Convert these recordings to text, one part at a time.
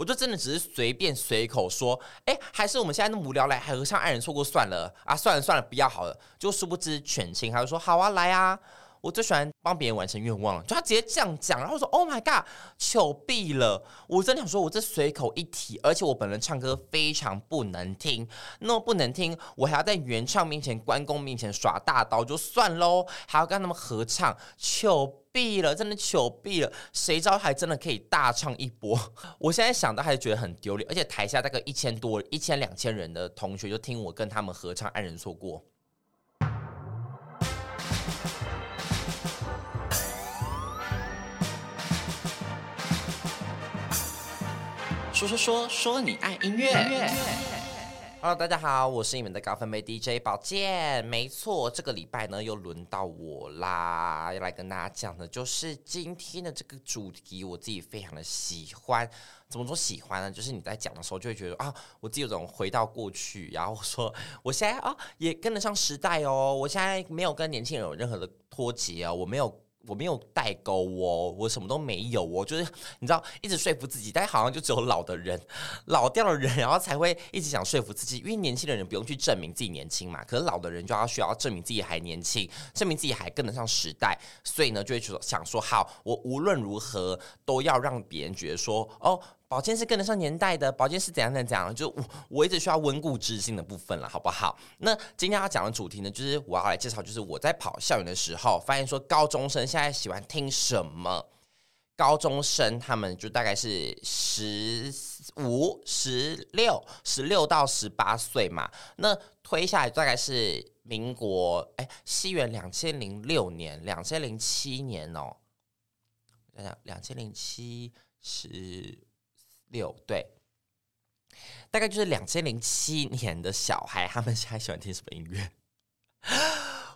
我就真的只是随便随口说，哎，还是我们现在那么无聊，来和尚爱人错过算了啊，算了算了，不要好了。就殊不知犬清，他就说好啊，来啊。我最喜欢帮别人完成愿望了，就他直接这样讲，然后说 “Oh my god”，糗毙了！我真的想说，我这随口一提，而且我本人唱歌非常不能听，那么不能听，我还要在原唱面前、关公面前耍大刀就算喽，还要跟他们合唱，糗毙了，真的糗毙了！谁知道还真的可以大唱一波？我现在想到还是觉得很丢脸，而且台下大概一千多、一千两千人的同学就听我跟他们合唱《爱人错过》。说说说说你爱音乐。Hello，大家好，我是你们的高分贝 DJ 宝剑。没错，这个礼拜呢又轮到我啦，要来跟大家讲的就是今天的这个主题，我自己非常的喜欢。怎么说喜欢呢？就是你在讲的时候就会觉得啊，我自己有种回到过去，然后说我现在啊也跟得上时代哦，我现在没有跟年轻人有任何的脱节哦，我没有。我没有代沟哦，我什么都没有哦，就是你知道，一直说服自己，但好像就只有老的人、老掉的人，然后才会一直想说服自己，因为年轻的人不用去证明自己年轻嘛，可是老的人就要需要证明自己还年轻，证明自己还跟得上时代，所以呢，就会说想说，好，我无论如何都要让别人觉得说，哦。宝剑是跟得上年代的，宝剑是怎样怎样怎样，就我我一直需要温故知新的部分了，好不好？那今天要讲的主题呢，就是我要来介绍，就是我在跑校园的时候，发现说高中生现在喜欢听什么？高中生他们就大概是十五、十六、十六到十八岁嘛，那推下来大概是民国哎，西元两千零六年、两千零七年哦，想想，两千零七十。六对，大概就是两千零七年的小孩，他们还喜欢听什么音乐？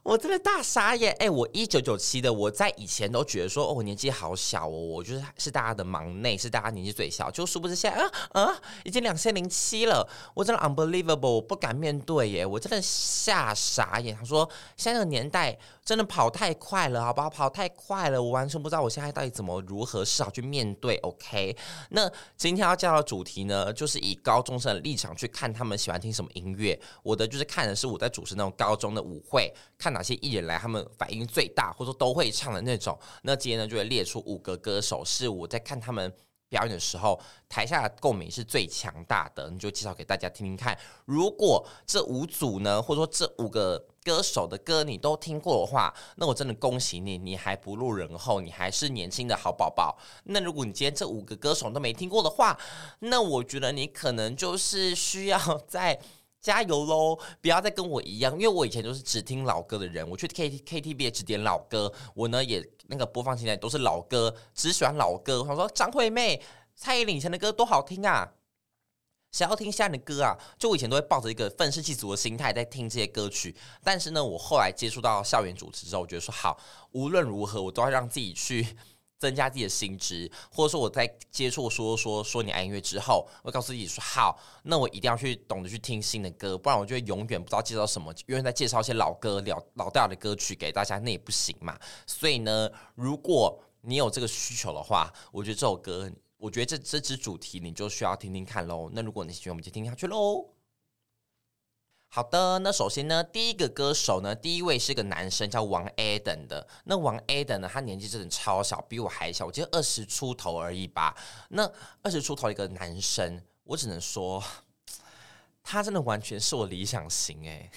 我真的大傻眼！哎，我一九九七的，我在以前都觉得说，哦，年纪好小哦，我就是是大家的忙内，是大家年纪最小，就殊不知现在啊啊，已经两千零七了，我真的 unbelievable，我不敢面对耶，我真的吓傻眼。他说，现在这个年代真的跑太快了，好不好？跑太快了，我完全不知道我现在到底怎么如何是好去面对。OK，那今天要教的主题呢，就是以高中生的立场去看他们喜欢听什么音乐。我的就是看的是我在主持那种高中的舞会，看。哪些艺人来，他们反应最大，或者说都会唱的那种？那今天呢，就会列出五个歌手，是我在看他们表演的时候，台下的共鸣是最强大的，你就介绍给大家听听看。如果这五组呢，或者说这五个歌手的歌你都听过的话，那我真的恭喜你，你还不落人后，你还是年轻的好宝宝。那如果你今天这五个歌手都没听过的话，那我觉得你可能就是需要 在。加油喽！不要再跟我一样，因为我以前都是只听老歌的人。我去 K K T V 也只点老歌，我呢也那个播放清单都是老歌，只喜欢老歌。我想说张惠妹、蔡依林以前的歌多好听啊！想要听现在的歌啊？就我以前都会抱着一个愤世嫉俗的心态在听这些歌曲。但是呢，我后来接触到校园主持之后，我觉得说好，无论如何我都要让自己去。增加自己的薪资，或者说我在接触说说说你爱音乐之后，我告诉自己说好，那我一定要去懂得去听新的歌，不然我就会永远不知道介绍什么，永远在介绍一些老歌、老老掉的歌曲给大家，那也不行嘛。所以呢，如果你有这个需求的话，我觉得这首歌，我觉得这这支主题你就需要听听看喽。那如果你喜欢，我们就听下去喽。好的，那首先呢，第一个歌手呢，第一位是个男生，叫王 Adam 的。那王 Adam 呢，他年纪真的超小，比我还小，我记得二十出头而已吧。那二十出头一个男生，我只能说，他真的完全是我理想型诶。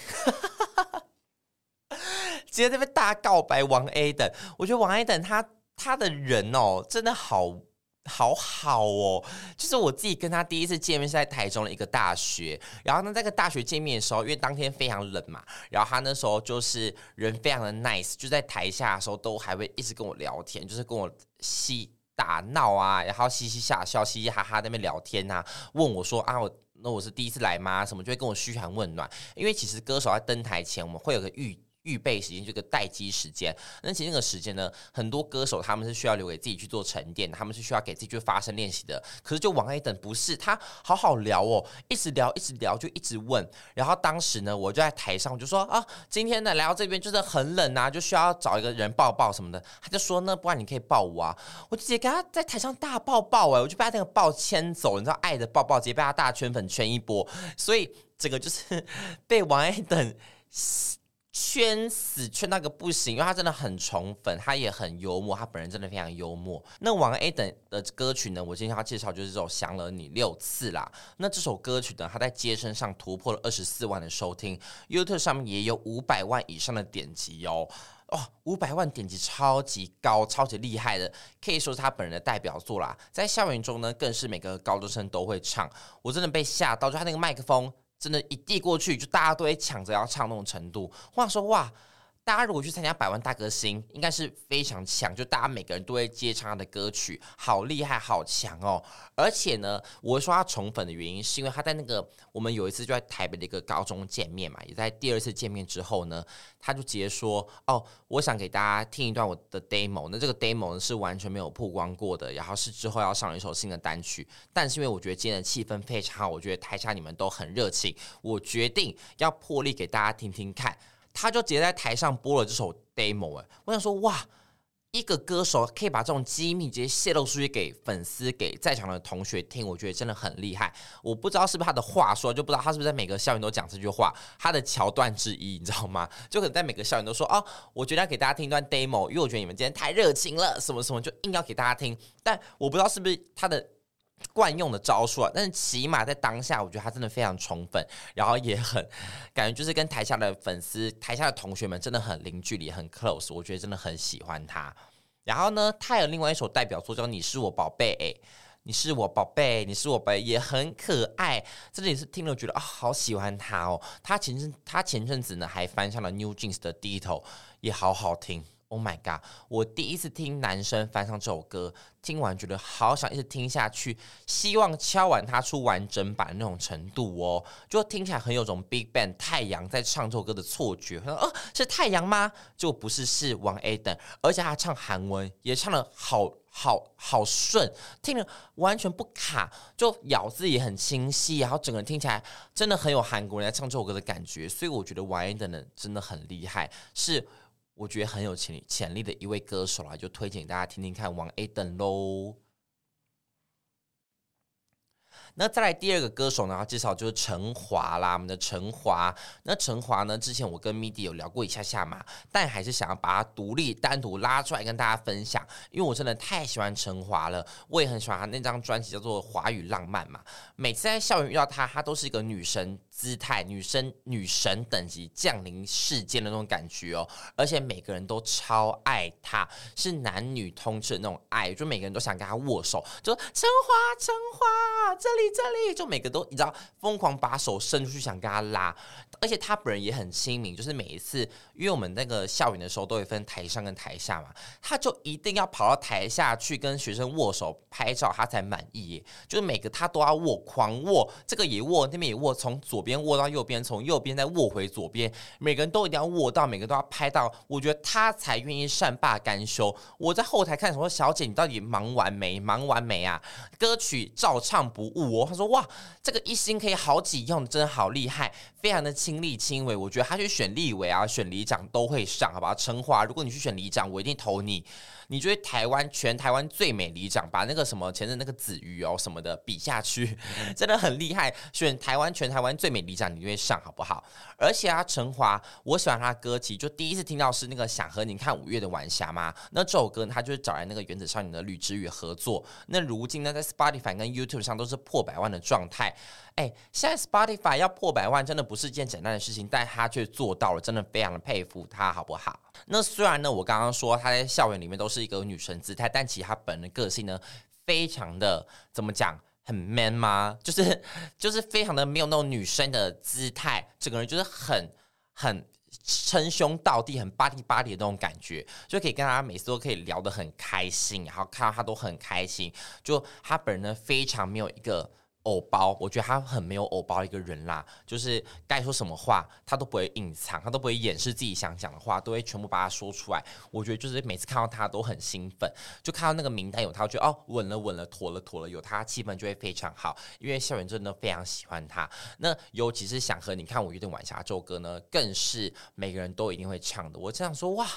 今天这边大告白王 Adam，我觉得王 Adam 他他的人哦，真的好。好好哦，就是我自己跟他第一次见面是在台中的一个大学，然后呢，在个大学见面的时候，因为当天非常冷嘛，然后他那时候就是人非常的 nice，就在台下的时候都还会一直跟我聊天，就是跟我嬉打闹啊，然后嘻嘻哈笑，嘻嘻哈哈在那边聊天啊，问我说啊，我那我是第一次来吗？什么就会跟我嘘寒问暖，因为其实歌手在登台前，我们会有个预。预备时间，这个待机时间。那其实那个时间呢，很多歌手他们是需要留给自己去做沉淀，他们是需要给自己去发声练习的。可是就王爱等不是，他好好聊哦，一直聊一直聊，就一直问。然后当时呢，我就在台上我就说啊，今天呢来到这边就是很冷啊，就需要找一个人抱抱什么的。他就说那不然你可以抱我啊，我直接给他在台上大抱抱哎，我就被他那个抱牵走，你知道爱的抱抱直接被他大圈粉圈一波，所以这个就是 被王爱等。圈死圈那个不行，因为他真的很宠粉，他也很幽默，他本人真的非常幽默。那王 A 等的歌曲呢，我今天要介绍就是这首《想了你六次》啦。那这首歌曲呢，他在街声上突破了二十四万的收听，YouTube 上面也有五百万以上的点击哦。哦，五百万点击超级高，超级厉害的，可以说是他本人的代表作啦。在校园中呢，更是每个高中生都会唱，我真的被吓到，就他那个麦克风。真的，一递过去就大家都会抢着要唱那种程度。话说哇，大家如果去参加百万大歌星，应该是非常强，就大家每个人都会接唱他的歌曲，好厉害，好强哦！而且呢，我会说他宠粉的原因，是因为他在那个我们有一次就在台北的一个高中见面嘛，也在第二次见面之后呢，他就直接说：“哦，我想给大家听一段我的 demo。那这个 demo 呢是完全没有曝光过的，然后是之后要上一首新的单曲。但是因为我觉得今天的气氛非常好，我觉得台下你们都很热情，我决定要破例给大家听听看。他就直接在台上播了这首 demo。哎，我想说哇。”一个歌手可以把这种机密直接泄露出去给粉丝、给在场的同学听，我觉得真的很厉害。我不知道是不是他的话说，就不知道他是不是在每个校园都讲这句话，他的桥段之一，你知道吗？就可能在每个校园都说哦，我觉得要给大家听一段 demo，因为我觉得你们今天太热情了，什么什么，就硬要给大家听。但我不知道是不是他的。惯用的招数啊，但是起码在当下，我觉得他真的非常宠粉，然后也很 感觉就是跟台下的粉丝、台下的同学们真的很零距离、很 close，我觉得真的很喜欢他。然后呢，他有另外一首代表作叫《你是我宝贝》，哎，你是我宝贝，你是我宝贝，也很可爱。真的是听了觉得啊、好喜欢他哦。他前阵他前阵子呢还翻唱了 New Jeans 的《低头》，也好好听。Oh my god！我第一次听男生翻唱这首歌，听完觉得好想一直听下去，希望敲完他出完整版那种程度哦，就听起来很有种 Big Bang 太阳在唱这首歌的错觉。说哦，是太阳吗？就不是，是王 A 等，而且他唱韩文也唱得好好好顺，听了完全不卡，就咬字也很清晰，然后整个人听起来真的很有韩国人在唱这首歌的感觉，所以我觉得王 A 等呢真的很厉害，是。我觉得很有潜力潜力的一位歌手啊，就推荐大家听听看王 A 等喽。那再来第二个歌手呢，要介绍就是陈华啦，我们的陈华。那陈华呢，之前我跟 MIDI 有聊过一下下嘛，但还是想要把他独立单独拉出来跟大家分享，因为我真的太喜欢陈华了，我也很喜欢他那张专辑叫做《华语浪漫》嘛。每次在校园遇到他，他都是一个女神姿态，女生女神等级降临世间的那种感觉哦，而且每个人都超爱他，是男女通吃的那种爱，就每个人都想跟他握手，就说陈华，陈华这里。这里就每个都你知道疯狂把手伸出去想跟他拉，而且他本人也很亲民，就是每一次因为我们那个校园的时候都会分台上跟台下嘛，他就一定要跑到台下去跟学生握手拍照，他才满意耶。就是每个他都要握，狂握，这个也握，那边也握，从左边握到右边，从右边再握回左边，每个人都一定要握到，每个都要拍到，我觉得他才愿意善罢甘休。我在后台看什么，小姐你到底忙完没？忙完没啊？歌曲照唱不误。他说：“哇，这个一心可以好几用，真的好厉害，非常的亲力亲为。我觉得他去选立委啊，选里长都会上，好吧？陈华，如果你去选里长，我一定投你。你觉得台湾全台湾最美里长，把那个什么前阵那个子瑜哦什么的比下去，真的很厉害。选台湾全台湾最美里长，你就会上，好不好？而且啊，陈华，我喜欢他歌，其实就第一次听到是那个想和你看五月的晚霞嘛。那这首歌，他就是找来那个原子少年的吕志宇合作。那如今呢，在 Spotify 跟 YouTube 上都是破百万的状态。哎，现在 Spotify 要破百万，真的不是件简单的事情，但他却做到了，真的非常的佩服他，好不好？那虽然呢，我刚刚说他在校园里面都是一个女神姿态，但其实他本人的个性呢，非常的怎么讲，很 man 吗？就是就是非常的没有那种女生的姿态，整个人就是很很称兄道弟、很巴蒂巴蒂的那种感觉，就可以跟他每次都可以聊得很开心，然后看到他都很开心。就他本人呢，非常没有一个。偶包，我觉得他很没有偶包一个人啦，就是该说什么话他都不会隐藏，他都不会掩饰自己想讲的话，都会全部把它说出来。我觉得就是每次看到他都很兴奋，就看到那个名单有他，我觉得哦稳了稳了，妥了妥了，有他气氛就会非常好，因为校园真的非常喜欢他。那尤其是想和你看五月的晚霞这首歌呢，更是每个人都一定会唱的。我这样说哇，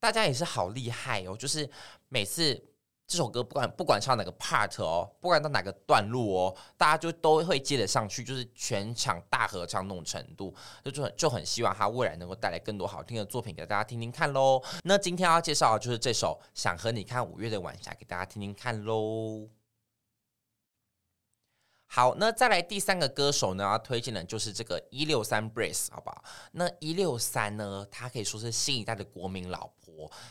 大家也是好厉害哦，就是每次。这首歌不管不管唱哪个 part 哦，不管到哪个段落哦，大家就都会接得上去，就是全场大合唱那种程度，就就很就很希望他未来能够带来更多好听的作品给大家听听看喽。那今天要介绍的就是这首《想和你看五月的晚霞》，给大家听听看喽。好，那再来第三个歌手呢，要推荐的就是这个一六三 Brace，好不好？那一六三呢，他可以说是新一代的国民老。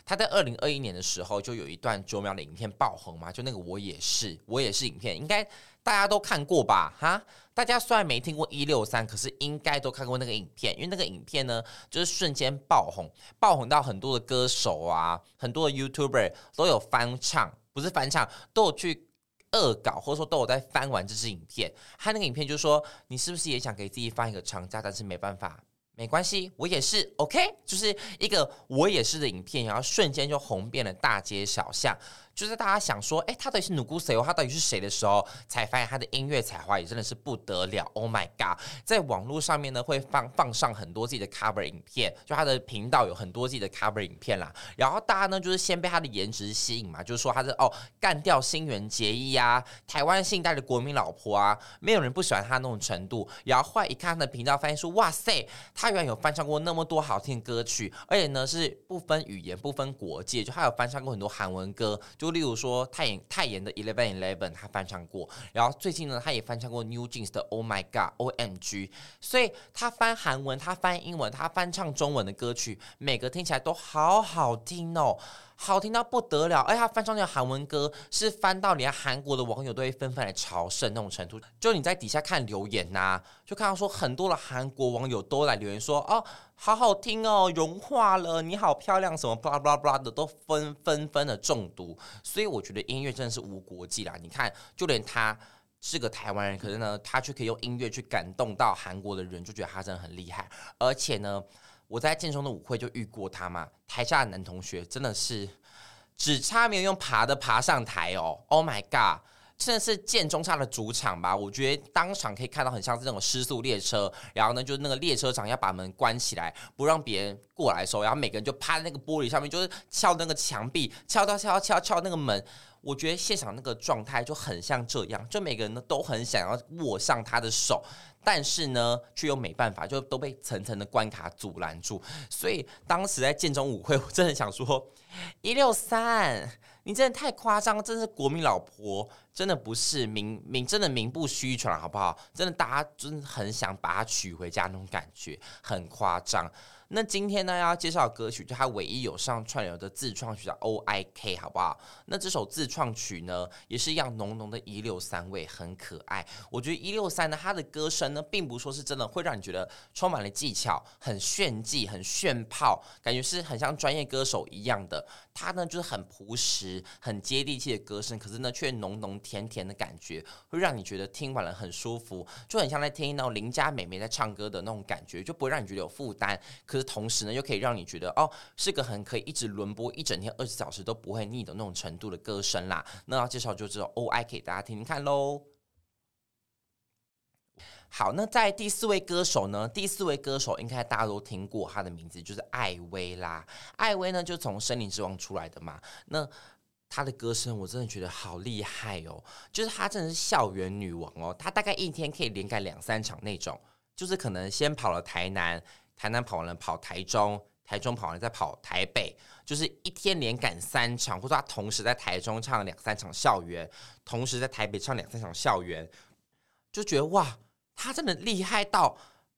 他在二零二一年的时候就有一段九秒的影片爆红嘛，就那个我也是，我也是影片，应该大家都看过吧？哈，大家虽然没听过一六三，可是应该都看过那个影片，因为那个影片呢，就是瞬间爆红，爆红到很多的歌手啊，很多的 YouTuber 都有翻唱，不是翻唱，都有去。恶搞，或者说都有在翻完这支影片，他那个影片就说，你是不是也想给自己放一个长假，但是没办法。没关系，我也是，OK，就是一个我也是的影片，然后瞬间就红遍了大街小巷。就是大家想说，哎，他到底是누구谁？他到底是谁的时候，才发现他的音乐才华也真的是不得了。Oh my god，在网络上面呢，会放放上很多自己的 cover 影片，就他的频道有很多自己的 cover 影片啦。然后大家呢，就是先被他的颜值吸引嘛，就是说他是哦干掉新垣结衣啊，台湾新一代的国民老婆啊，没有人不喜欢他那种程度。然后后来一看他的频道，发现说，哇塞。他原来有翻唱过那么多好听的歌曲，而且呢是不分语言、不分国界，就他有翻唱过很多韩文歌，就例如说泰妍泰妍的 Eleven Eleven，他翻唱过。然后最近呢，他也翻唱过 New Jeans 的 Oh My God O M G。所以他翻韩文，他翻英文，他翻唱中文的歌曲，每个听起来都好好听哦。好听到不得了，而且他翻唱的韩文歌是翻到连韩国的网友都会纷纷来朝圣那种程度。就你在底下看留言呐、就看到说很多的韩国网友都来留言说哦，好好听哦，融化了，你好漂亮，什么巴拉巴拉巴拉的都纷纷纷的中毒。所以我觉得音乐真的是无国际啦。你看，就连他是个台湾人，可是呢，他却可以用音乐去感动到韩国的人，就觉得他真的很厉害。而且呢。我在建中的舞会就遇过他嘛，台下的男同学真的是只差没有用爬的爬上台哦，Oh my god，真的是建中差的主场吧？我觉得当场可以看到很像是那种失速列车，然后呢，就是那个列车长要把门关起来，不让别人过来的时候，然后每个人就趴在那个玻璃上面，就是敲那个墙壁，敲到敲敲敲那个门。我觉得现场那个状态就很像这样，就每个人呢都很想要握上他的手，但是呢却又没办法，就都被层层的关卡阻拦住。所以当时在建中舞会，我真的想说，一六三，你真的太夸张，真是国民老婆，真的不是名名，真的名不虚传，好不好？真的大家真的很想把她娶回家那种感觉，很夸张。那今天呢，要介绍歌曲，就他唯一有上串流的自创曲叫《O I K》，好不好？那这首自创曲呢，也是一样浓浓的一六三味，很可爱。我觉得一六三呢，他的歌声呢，并不说是真的会让你觉得充满了技巧，很炫技、很炫炮，感觉是很像专业歌手一样的。他呢，就是很朴实、很接地气的歌声，可是呢，却浓浓甜甜的感觉，会让你觉得听完了很舒服，就很像在听那种邻家美眉在唱歌的那种感觉，就不会让你觉得有负担。可是同时呢，又可以让你觉得哦，是个很可以一直轮播一整天二十小时都不会腻的那种程度的歌声啦。那要介绍就这首 O.I 给大家听听看喽。好，那在第四位歌手呢？第四位歌手应该大家都听过，他的名字就是艾薇啦。艾薇呢，就从《森林之王》出来的嘛。那她的歌声我真的觉得好厉害哦，就是她真的是校园女王哦。她大概一天可以连赶两三场那种，就是可能先跑了台南。台南跑完了，跑台中，台中跑完了再跑台北，就是一天连赶三场，或者他同时在台中唱两三场校园，同时在台北唱两三场校园，就觉得哇，他真的厉害到，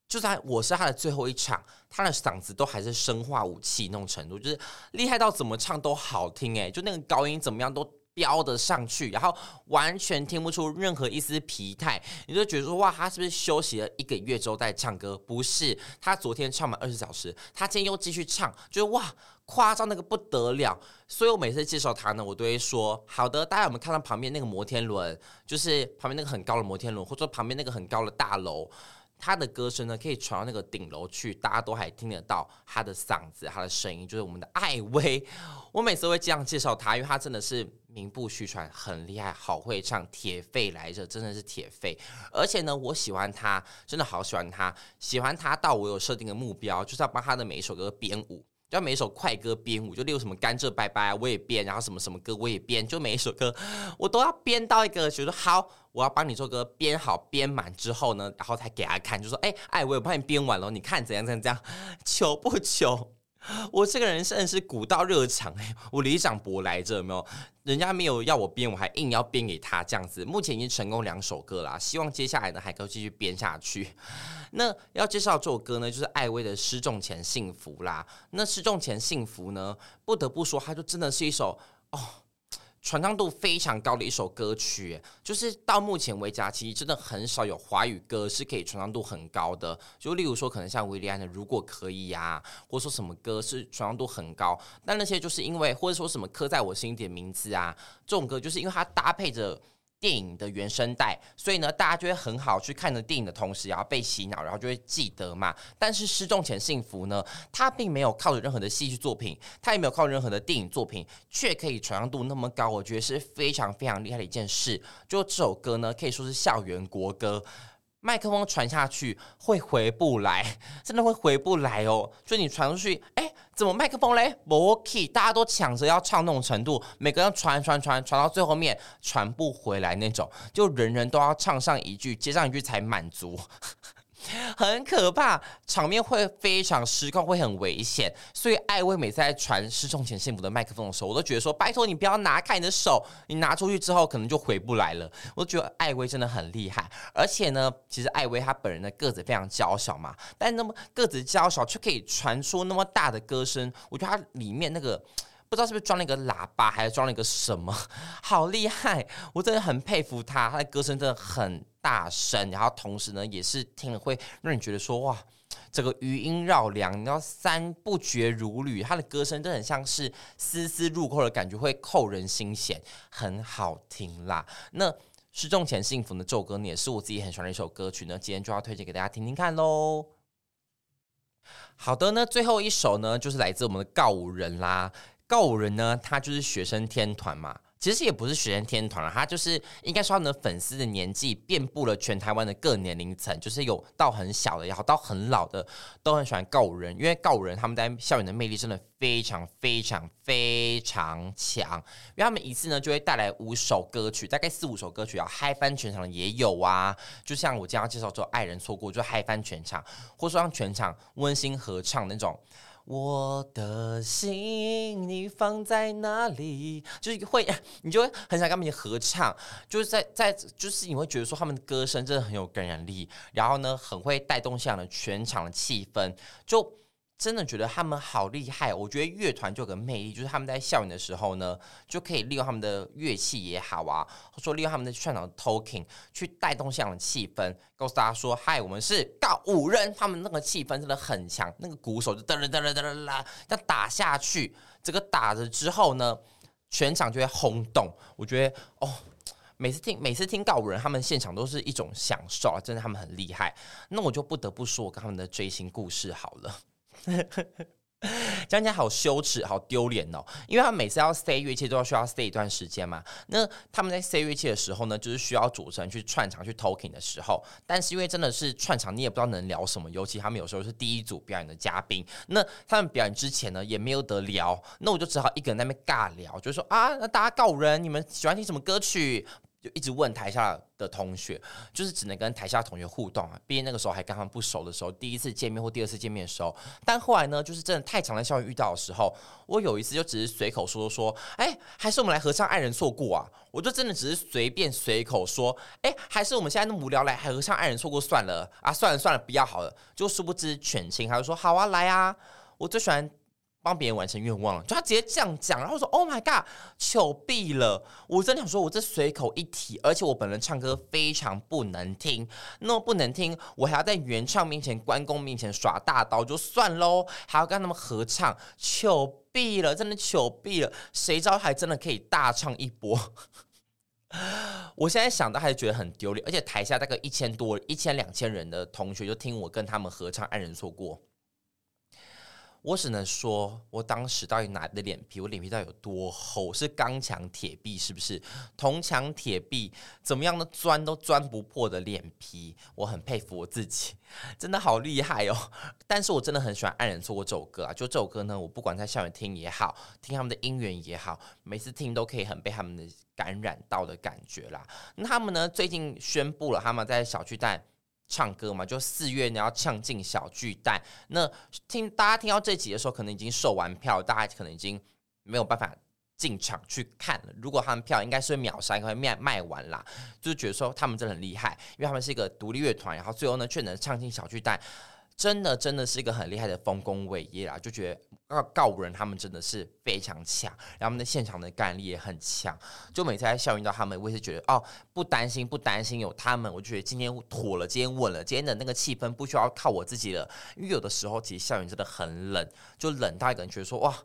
就算我是他的最后一场，他的嗓子都还是生化武器那种程度，就是厉害到怎么唱都好听诶，就那个高音怎么样都飙的上去，然后完全听不出任何一丝疲态，你就觉得说哇，他是不是休息了一个月之后再唱歌？不是，他昨天唱满二十小时，他今天又继续唱，就是哇，夸张那个不得了。所以我每次介绍他呢，我都会说好的。大家有没有看到旁边那个摩天轮？就是旁边那个很高的摩天轮，或者旁边那个很高的大楼。他的歌声呢，可以传到那个顶楼去，大家都还听得到他的嗓子，他的声音，就是我们的艾薇。我每次会这样介绍他，因为他真的是名不虚传，很厉害，好会唱，铁肺来着，真的是铁肺。而且呢，我喜欢他，真的好喜欢他，喜欢他到我有设定的目标，就是要帮他的每一首歌编舞。就每一首快歌编舞，就例如什么甘蔗拜拜，我也编，然后什么什么歌我也编，就每一首歌我都要编到一个，觉得好，我要帮你做歌编好编满之后呢，然后才给他看，就说哎哎，我有帮你编完了，你看怎样怎样怎样，求 不求？我这个人真的是古道热肠哎，我里长博来着，有没有？人家没有要我编，我还硬要编给他这样子。目前已经成功两首歌啦，希望接下来呢还可以继续编下去。那要介绍这首歌呢，就是艾薇的《失重前幸福》啦。那《失重前幸福》呢，不得不说，它就真的是一首哦。传唱度非常高的一首歌曲，就是到目前为止啊，其实真的很少有华语歌是可以传唱度很高的。就例如说，可能像维利安的《如果可以》呀，或者说什么歌是传唱度很高，但那些就是因为或者说什么刻在我心底的名字啊，这种歌就是因为它搭配着。电影的原声带，所以呢，大家就会很好去看着电影的同时，然后被洗脑，然后就会记得嘛。但是失重前幸福呢，它并没有靠着任何的戏剧作品，它也没有靠任何的电影作品，却可以传唱度那么高，我觉得是非常非常厉害的一件事。就这首歌呢，可以说是校园国歌。麦克风传下去会回不来，真的会回不来哦。就你传出去，哎，怎么麦克风嘞？没 key，大家都抢着要唱那种程度，每个人传传传传到最后面传不回来那种，就人人都要唱上一句，接上一句才满足。很可怕，场面会非常失控，会很危险。所以艾薇每次在传《失重前幸福》的麦克风的时候，我都觉得说：拜托你不要拿开你的手，你拿出去之后可能就回不来了。我觉得艾薇真的很厉害。而且呢，其实艾薇她本人的个子非常娇小嘛，但那么个子娇小却可以传出那么大的歌声，我觉得她里面那个。不知道是不是装了一个喇叭，还是装了一个什么，好厉害！我真的很佩服他，他的歌声真的很大声，然后同时呢，也是听了会让你觉得说哇，这个余音绕梁，你知道三不绝如缕，他的歌声真的很像是丝丝入扣的感觉，会扣人心弦，很好听啦。那失重前幸福的这首歌呢，也是我自己很喜欢的一首歌曲呢，今天就要推荐给大家听听看喽。好的，那最后一首呢，就是来自我们的告五人啦。告五人呢，他就是学生天团嘛，其实也不是学生天团了，他就是应该说他们的粉丝的年纪遍布了全台湾的各年龄层，就是有到很小的，然后到很老的，都很喜欢告五人，因为告五人他们在校园的魅力真的非常非常非常强，因为他们一次呢就会带来五首歌曲，大概四五首歌曲，要嗨翻全场的也有啊，就像我今天介绍说爱人错过就嗨翻全场，或者说让全场温馨合唱那种。我的心你放在哪里？就是会，你就会很想跟他们合唱，就是在在，就是你会觉得说他们的歌声真的很有感染力，然后呢，很会带动现场的全场的气氛，就。真的觉得他们好厉害，我觉得乐团就有个魅力，就是他们在校园的时候呢，就可以利用他们的乐器也好啊，或说利用他们的现场 talking 去带动现场的气氛，告诉大家说：“嗨，我们是告五人。”他们那个气氛真的很强，那个鼓手就哒哒哒哒哒啦，要打下去，这个打着之后呢，全场就会轰动。我觉得哦，每次听每次听告五人，他们现场都是一种享受啊，真的他们很厉害。那我就不得不说我跟他们的追星故事好了。讲起来好羞耻，好丢脸哦！因为他每次要塞乐器都要需要塞一段时间嘛。那他们在塞乐器的时候呢，就是需要主持人去串场去 talking 的时候。但是因为真的是串场，你也不知道能聊什么。尤其他们有时候是第一组表演的嘉宾，那他们表演之前呢，也没有得聊。那我就只好一个人在那边尬聊，就是说啊，那大家告人，你们喜欢听什么歌曲？就一直问台下的同学，就是只能跟台下同学互动啊。毕竟那个时候还跟他们不熟的时候，第一次见面或第二次见面的时候。但后来呢，就是真的太常在校园遇到的时候，我有一次就只是随口说说，哎，还是我们来合唱《爱人错过》啊。我就真的只是随便随口说，哎，还是我们现在那么无聊来合唱《爱人错过》算了啊，算了算了，不要好了。就殊不知全亲，他就说好啊，来啊，我最喜欢。帮别人完成愿望了，就他直接这样讲，然后说 Oh my God，糗毙了！我真的想说，我这随口一提，而且我本人唱歌非常不能听，那么不能听，我还要在原唱面前、关公面前耍大刀就算喽，还要跟他们合唱，糗毙了，真的糗毙了！谁知道还真的可以大唱一波？我现在想到还是觉得很丢脸，而且台下大概一千多、一千两千人的同学就听我跟他们合唱《爱人错过》。我只能说，我当时到底哪的脸皮？我脸皮到底有多厚？是钢墙铁壁是不是？铜墙铁壁怎么样的钻都钻不破的脸皮，我很佩服我自己，真的好厉害哦！但是我真的很喜欢《爱人错过》这首歌啊！就这首歌呢，我不管在校园听也好，听他们的音源也好，每次听都可以很被他们的感染到的感觉啦。那他们呢，最近宣布了他们在小巨蛋。唱歌嘛，就四月你要唱进小巨蛋。那听大家听到这集的时候，可能已经售完票，大家可能已经没有办法进场去看了。如果他们票应该是会秒杀，因为卖卖完啦，就是觉得说他们真的很厉害，因为他们是一个独立乐团，然后最后呢却能唱进小巨蛋。真的真的是一个很厉害的丰功伟业啦，就觉得告告五人他们真的是非常强，然后他们的现场的感染力也很强。就每次在校园到他们，我也是觉得哦，不担心不担心有他们，我就觉得今天妥了，今天稳了，今天的那个气氛不需要靠我自己了。因为有的时候其实校园真的很冷，就冷到一个人觉得说哇，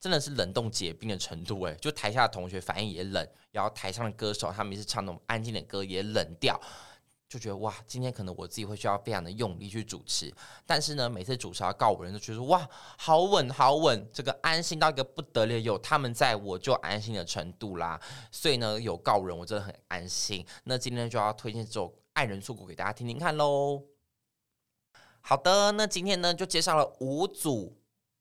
真的是冷冻结冰的程度诶，就台下的同学反应也冷，然后台上的歌手他们也是唱那种安静的歌也冷掉。就觉得哇，今天可能我自己会需要非常的用力去主持，但是呢，每次主持要告五人，都觉得哇，好稳好稳，这个安心到一个不得了，有他们在我就安心的程度啦。所以呢，有告五人我真的很安心。那今天就要推荐这首《爱人错过》给大家听听看喽。好的，那今天呢就介绍了五组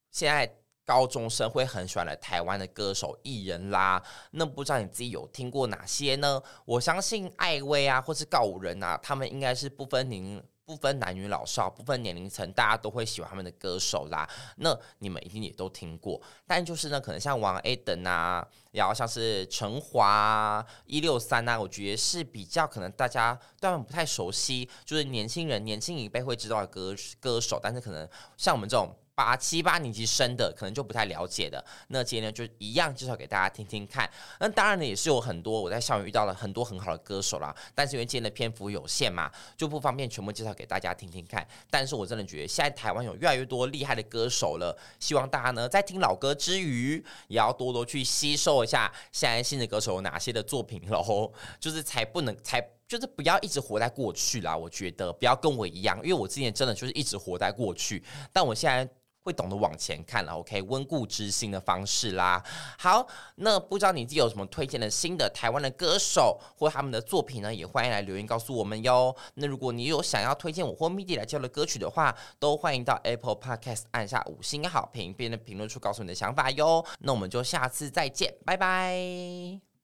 现在。高中生会很喜欢来台湾的歌手艺人啦，那不知道你自己有听过哪些呢？我相信艾薇啊，或是告五人啊，他们应该是不分年、不分男女老少、不分年龄层，大家都会喜欢他们的歌手啦。那你们一定也都听过，但就是呢，可能像王 A 等啊，然后像是陈华、一六三啊，我觉得是比较可能大家对他们不太熟悉，就是年轻人、年轻一辈会知道的歌歌手，但是可能像我们这种。八七八年级生的可能就不太了解的，那今天就一样介绍给大家听听看。那当然呢也是有很多我在校园遇到了很多很好的歌手啦，但是因为今天的篇幅有限嘛，就不方便全部介绍给大家听听看。但是我真的觉得现在台湾有越来越多厉害的歌手了，希望大家呢在听老歌之余，也要多多去吸收一下现在新的歌手有哪些的作品喽，就是才不能才就是不要一直活在过去啦。我觉得不要跟我一样，因为我之前真的就是一直活在过去，但我现在。会懂得往前看了，OK，温故知新的方式啦。好，那不知道你自己有什么推荐的新的台湾的歌手或他们的作品呢？也欢迎来留言告诉我们哟。那如果你有想要推荐我或 MIDI 来教的歌曲的话，都欢迎到 Apple Podcast 按下五星好评，并在评论处告诉你的想法哟。那我们就下次再见，拜拜。